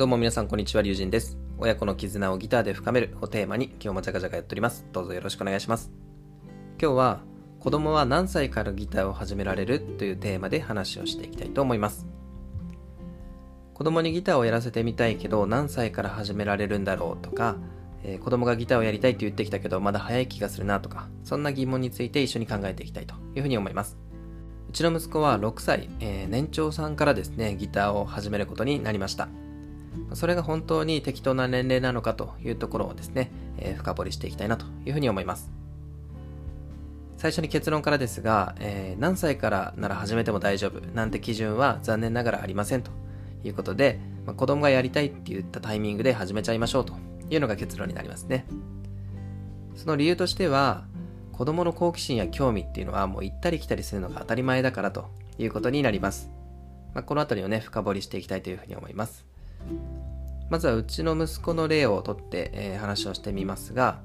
どうも皆さんこんにちは、龍神です。親子の絆をギターで深めるをテーマに今日もジャカジャカやっております。どうぞよろしくお願いします。今日は子供は何歳からギターを始められるというテーマで話をしていきたいと思います。子供にギターをやらせてみたいけど何歳から始められるんだろうとか、えー、子供がギターをやりたいって言ってきたけどまだ早い気がするなとか、そんな疑問について一緒に考えていきたいというふうに思います。うちの息子は6歳、えー、年長さんからですね、ギターを始めることになりました。それが本当に適当な年齢なのかというところをですね、えー、深掘りしていきたいなというふうに思います。最初に結論からですが、えー、何歳からなら始めても大丈夫なんて基準は残念ながらありませんということで、まあ、子供がやりたいって言ったタイミングで始めちゃいましょうというのが結論になりますね。その理由としては、子供の好奇心や興味っていうのはもう行ったり来たりするのが当たり前だからということになります。まあ、この辺りをね、深掘りしていきたいというふうに思います。まずはうちの息子の例をとって、えー、話をしてみますが、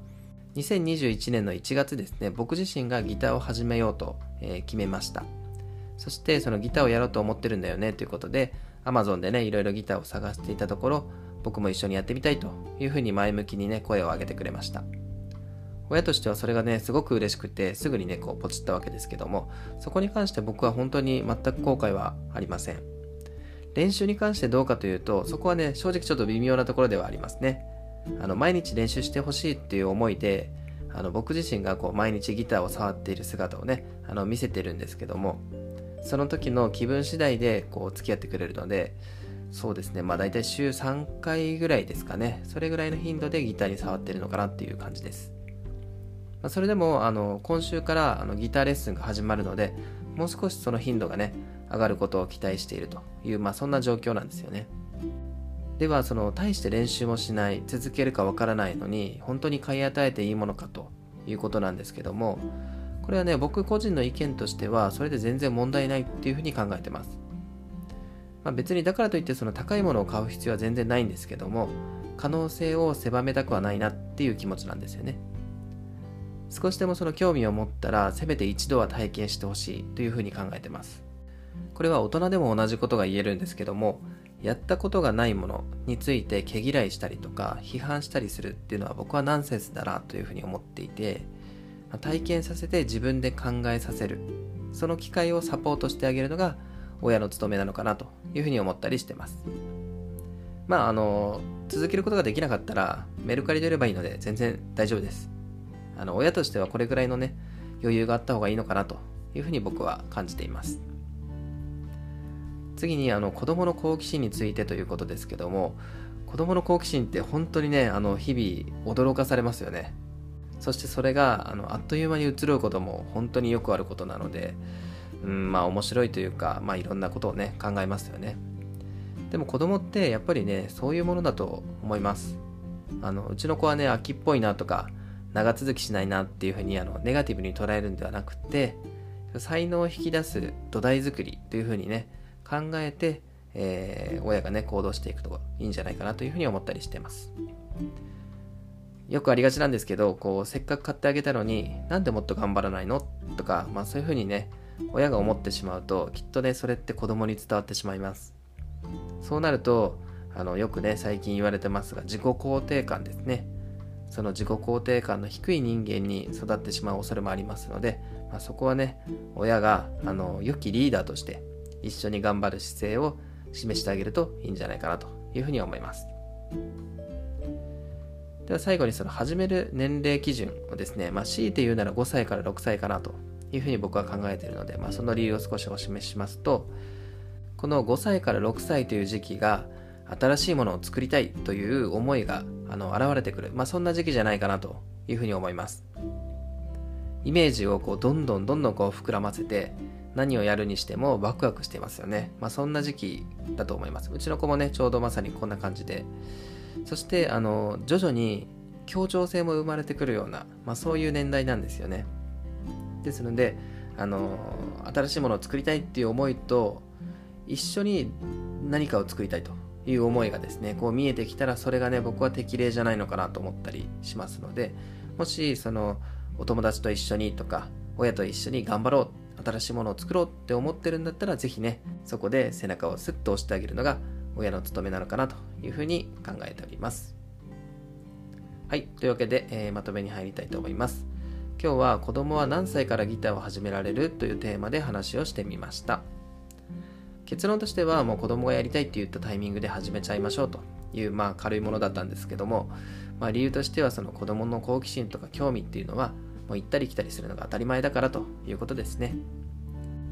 2021年の1月ですね、僕自身がギターを始めようと、えー、決めました。そしてそのギターをやろうと思ってるんだよねということで、Amazon でね、いろいろギターを探していたところ、僕も一緒にやってみたいというふうに前向きにね、声を上げてくれました。親としてはそれがね、すごく嬉しくて、すぐにね、こうポチったわけですけども、そこに関して僕は本当に全く後悔はありません。練習に関してどうかというと、そこはね、正直ちょっと微妙なところではありますね。あの、毎日練習してほしいっていう思いで、あの、僕自身がこう、毎日ギターを触っている姿をね、あの、見せてるんですけども、その時の気分次第で、こう、付き合ってくれるので、そうですね、まあ大体週3回ぐらいですかね、それぐらいの頻度でギターに触ってるのかなっていう感じです。まあ、それでも、あの、今週からあのギターレッスンが始まるので、もう少しその頻度がね、上がることを期待しているという、まあ、そんな状況なんですよね。では、その、大して練習もしない、続けるかわからないのに、本当に買い与えていいものかということなんですけども、これはね、僕個人の意見としては、それで全然問題ないっていうふうに考えてます。まあ、別にだからといってその高いものを買う必要は全然ないんですけども、可能性を狭めたくはないなっていう気持ちなんですよね。少しでもその興味を持ったら、せめて一度は体験してほしいというふうに考えてます。これは大人でも同じことが言えるんですけどもやったことがないものについて毛嫌いしたりとか批判したりするっていうのは僕はナンセンスだなというふうに思っていて体験させて自分で考えさせる。その機会をサポートしてあげるのが親の務めなのかなというふうに思ったりしてます。まああの続けることができなかったらメルカリで売ればいいので全然大丈夫です。あの親としてはこれぐらいのね余裕があった方がいいのかなというふうに僕は感じています。次にあの子供の好奇心についてということですけども子供の好奇心って本当にねあの日々驚かされますよね。そしてそれがあのあっという間に移ろうことも本当によくあることなのでうんまあ面白いというかまあいろんなことをね考えますよね。でも子供ってやっぱりねそういうものだと思います。あのうちの子はね秋っぽいなとか長続きしないなっていうふうにあのネガティブに捉えるんではなくて才能を引き出す土台作りというふうにね考えて、えー、親がね、行動していくといいんじゃないかなというふうに思ったりしてます。よくありがちなんですけど、こう、せっかく買ってあげたのに、なんでもっと頑張らないの？とか、まあそういうふうにね、親が思ってしまうと、きっとね、それって子供に伝わってしまいます。そうなると、あの、よくね、最近言われてますが、自己肯定感ですね。その自己肯定感の低い人間に育ってしまう恐れもありますので、まあ、そこはね、親が、あの、良きリーダーとして、一緒に頑張る姿勢を示してあげるといいんじゃないかなというふうに思います。では最後にその始める年齢基準をですね、まあ、強いて言うなら5歳から6歳かなというふうに僕は考えているので、まあ、その理由を少しお示ししますと、この5歳から6歳という時期が新しいものを作りたいという思いがあの現れてくる、まあ、そんな時期じゃないかなというふうに思います。イメージをこうどんどんどんどんこう膨らませて何をやるにしてもワクワクしてますよね。まあそんな時期だと思います。うちの子もね、ちょうどまさにこんな感じで。そして、あの、徐々に協調性も生まれてくるような、まあそういう年代なんですよね。ですので、あの、新しいものを作りたいっていう思いと、一緒に何かを作りたいという思いがですね、こう見えてきたら、それがね、僕は適齢じゃないのかなと思ったりしますので、もし、その、お友達と一緒にとか、親と一緒に頑張ろう新しいものを作ろうって思ってるんだったら、ぜひね、そこで背中をスッと押してあげるのが親の務めなのかなというふうに考えております。はい。というわけで、えー、まとめに入りたいと思います。今日は子供は何歳からギターを始められるというテーマで話をしてみました。結論としてはもう子供がやりたいって言ったタイミングで始めちゃいましょうというまあ軽いものだったんですけども、まあ、理由としてはその子供の好奇心とか興味っていうのはもう行ったり来たりするのが当たり前だからということですね。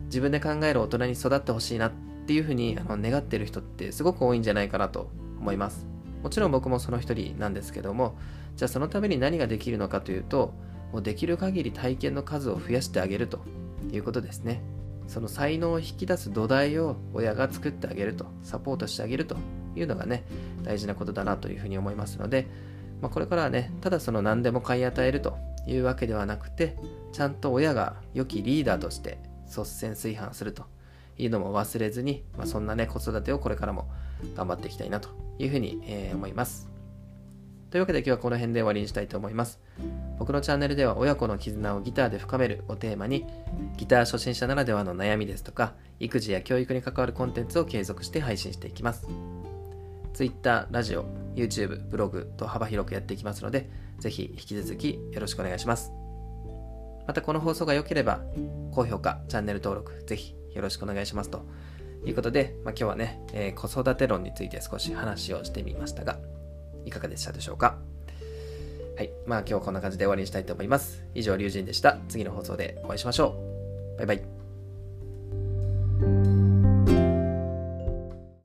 自分で考える大人に育ってほしいなっていうふうにあの願ってる人ってすごく多いんじゃないかなと思います。もちろん僕もその一人なんですけども、じゃあそのために何ができるのかというと、もうできる限り体験の数を増やしてあげるということですね。その才能を引き出す土台を親が作ってあげると、サポートしてあげるというのがね、大事なことだなというふうに思いますので、まあ、これからはね、ただその何でも買い与えるというわけではなくて、ちゃんと親が良きリーダーとして率先垂範するというのも忘れずに、まあ、そんなね、子育てをこれからも頑張っていきたいなというふうに、えー、思います。というわけで今日はこの辺で終わりにしたいと思います。僕のチャンネルでは親子の絆をギターで深めるをテーマにギター初心者ならではの悩みですとか育児や教育に関わるコンテンツを継続して配信していきます Twitter、ラジオ、YouTube、ブログと幅広くやっていきますのでぜひ引き続きよろしくお願いしますまたこの放送が良ければ高評価、チャンネル登録ぜひよろしくお願いしますということで、まあ、今日はね、えー、子育て論について少し話をしてみましたがいかがでしたでしょうか？はい。まあ今日はこんな感じで終わりにしたいと思います。以上、龍神でした。次の放送でお会いしましょう。バイバイ。